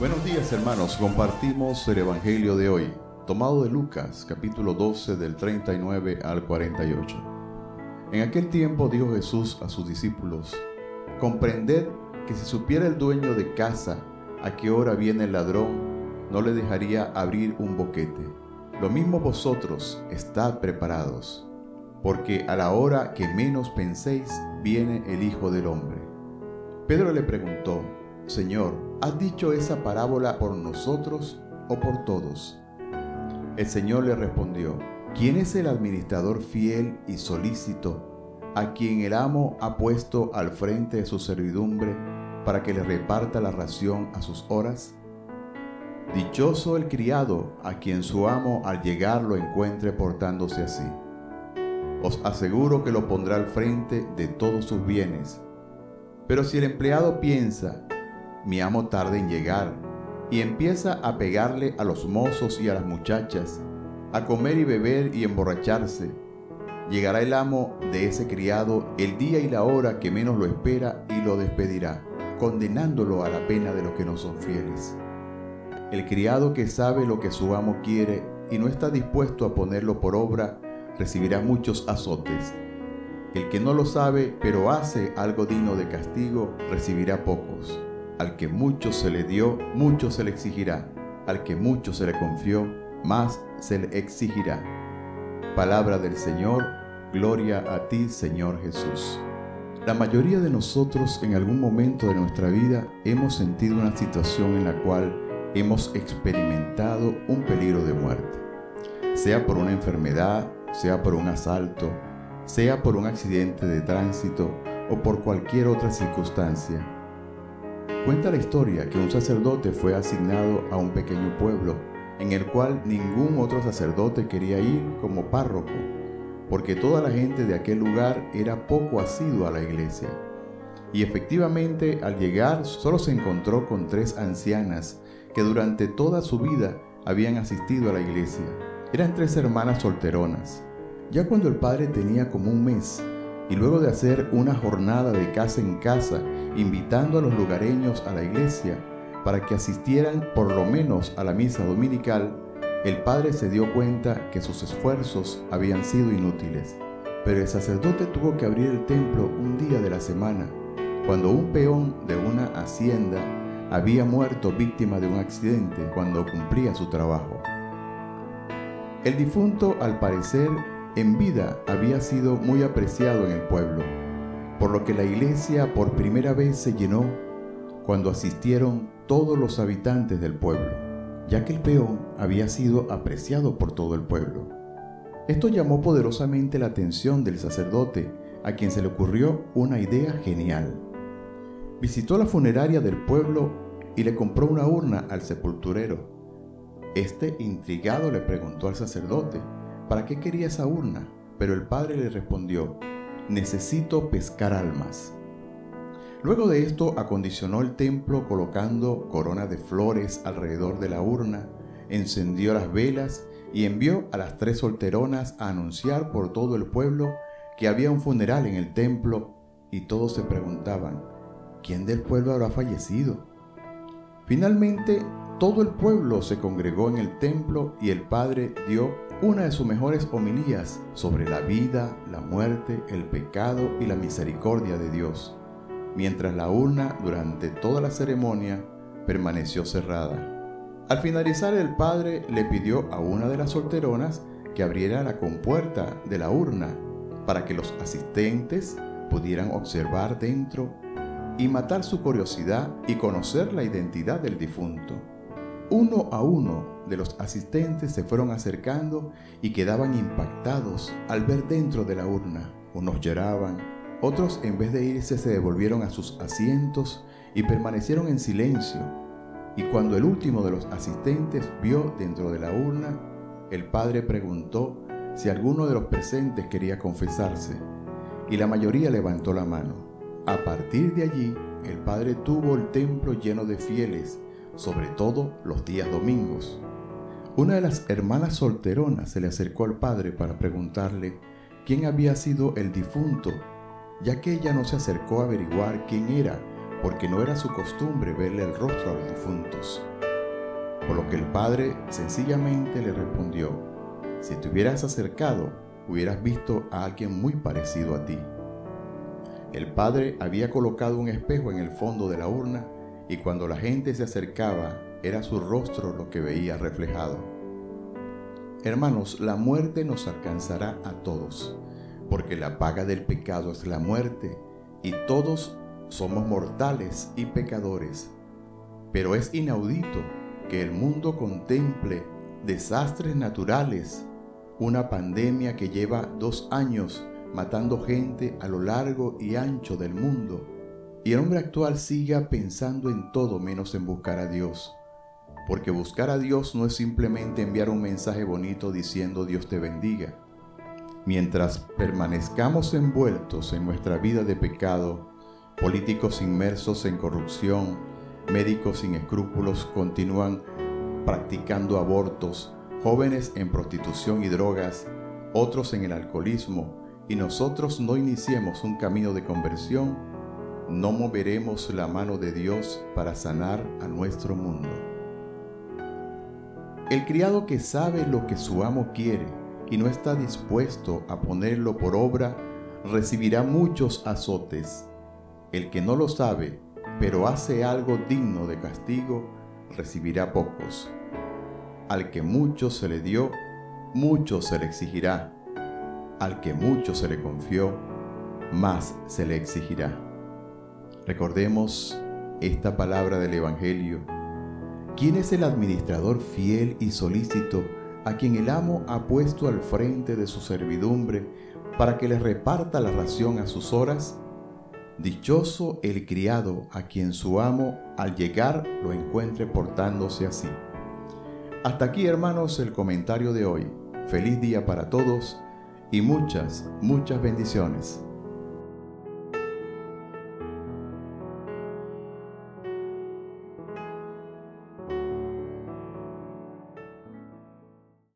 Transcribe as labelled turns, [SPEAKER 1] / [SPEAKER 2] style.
[SPEAKER 1] Buenos días hermanos, compartimos el Evangelio de hoy, tomado de Lucas capítulo 12 del 39 al 48. En aquel tiempo dijo Jesús a sus discípulos, comprended que si supiera el dueño de casa a qué hora viene el ladrón, no le dejaría abrir un boquete. Lo mismo vosotros, estad preparados, porque a la hora que menos penséis viene el Hijo del Hombre. Pedro le preguntó, Señor, ¿has dicho esa parábola por nosotros o por todos? El Señor le respondió, ¿quién es el administrador fiel y solícito a quien el amo ha puesto al frente de su servidumbre para que le reparta la ración a sus horas? Dichoso el criado a quien su amo al llegar lo encuentre portándose así. Os aseguro que lo pondrá al frente de todos sus bienes. Pero si el empleado piensa, mi amo tarde en llegar, y empieza a pegarle a los mozos y a las muchachas, a comer y beber y emborracharse. Llegará el amo de ese criado el día y la hora que menos lo espera y lo despedirá, condenándolo a la pena de los que no son fieles. El criado que sabe lo que su amo quiere y no está dispuesto a ponerlo por obra, recibirá muchos azotes. El que no lo sabe, pero hace algo digno de castigo, recibirá pocos. Al que mucho se le dio, mucho se le exigirá. Al que mucho se le confió, más se le exigirá. Palabra del Señor, gloria a ti Señor Jesús. La mayoría de nosotros en algún momento de nuestra vida hemos sentido una situación en la cual hemos experimentado un peligro de muerte, sea por una enfermedad, sea por un asalto, sea por un accidente de tránsito o por cualquier otra circunstancia Cuenta la historia que un sacerdote fue asignado a un pequeño pueblo en el cual ningún otro sacerdote quería ir como párroco, porque toda la gente de aquel lugar era poco asidua a la iglesia. Y efectivamente al llegar solo se encontró con tres ancianas que durante toda su vida habían asistido a la iglesia. Eran tres hermanas solteronas. Ya cuando el padre tenía como un mes, y luego de hacer una jornada de casa en casa, invitando a los lugareños a la iglesia para que asistieran por lo menos a la misa dominical, el padre se dio cuenta que sus esfuerzos habían sido inútiles. Pero el sacerdote tuvo que abrir el templo un día de la semana, cuando un peón de una hacienda había muerto víctima de un accidente cuando cumplía su trabajo. El difunto, al parecer, en vida había sido muy apreciado en el pueblo, por lo que la iglesia por primera vez se llenó cuando asistieron todos los habitantes del pueblo, ya que el peón había sido apreciado por todo el pueblo. Esto llamó poderosamente la atención del sacerdote, a quien se le ocurrió una idea genial. Visitó la funeraria del pueblo y le compró una urna al sepulturero. Este, intrigado, le preguntó al sacerdote, ¿para qué quería esa urna? Pero el padre le respondió, necesito pescar almas. Luego de esto acondicionó el templo colocando corona de flores alrededor de la urna, encendió las velas y envió a las tres solteronas a anunciar por todo el pueblo que había un funeral en el templo y todos se preguntaban, ¿quién del pueblo habrá fallecido? Finalmente, todo el pueblo se congregó en el templo y el padre dio una de sus mejores homilías sobre la vida, la muerte, el pecado y la misericordia de Dios, mientras la urna durante toda la ceremonia permaneció cerrada. Al finalizar el padre le pidió a una de las solteronas que abriera la compuerta de la urna para que los asistentes pudieran observar dentro y matar su curiosidad y conocer la identidad del difunto. Uno a uno de los asistentes se fueron acercando y quedaban impactados al ver dentro de la urna. Unos lloraban, otros en vez de irse se devolvieron a sus asientos y permanecieron en silencio. Y cuando el último de los asistentes vio dentro de la urna, el padre preguntó si alguno de los presentes quería confesarse, y la mayoría levantó la mano. A partir de allí, el padre tuvo el templo lleno de fieles, sobre todo los días domingos. Una de las hermanas solteronas se le acercó al padre para preguntarle quién había sido el difunto, ya que ella no se acercó a averiguar quién era, porque no era su costumbre verle el rostro a los difuntos. Por lo que el padre sencillamente le respondió, si te hubieras acercado, hubieras visto a alguien muy parecido a ti. El padre había colocado un espejo en el fondo de la urna y cuando la gente se acercaba era su rostro lo que veía reflejado. Hermanos, la muerte nos alcanzará a todos, porque la paga del pecado es la muerte y todos somos mortales y pecadores. Pero es inaudito que el mundo contemple desastres naturales, una pandemia que lleva dos años matando gente a lo largo y ancho del mundo, y el hombre actual siga pensando en todo menos en buscar a Dios. Porque buscar a Dios no es simplemente enviar un mensaje bonito diciendo Dios te bendiga. Mientras permanezcamos envueltos en nuestra vida de pecado, políticos inmersos en corrupción, médicos sin escrúpulos continúan practicando abortos, jóvenes en prostitución y drogas, otros en el alcoholismo, y nosotros no iniciemos un camino de conversión, no moveremos la mano de Dios para sanar a nuestro mundo. El criado que sabe lo que su amo quiere y no está dispuesto a ponerlo por obra, recibirá muchos azotes. El que no lo sabe, pero hace algo digno de castigo, recibirá pocos. Al que mucho se le dio, mucho se le exigirá. Al que mucho se le confió, más se le exigirá. Recordemos esta palabra del Evangelio. ¿Quién es el administrador fiel y solícito a quien el amo ha puesto al frente de su servidumbre para que le reparta la ración a sus horas? Dichoso el criado a quien su amo al llegar lo encuentre portándose así. Hasta aquí hermanos el comentario de hoy. Feliz día para todos y muchas, muchas bendiciones.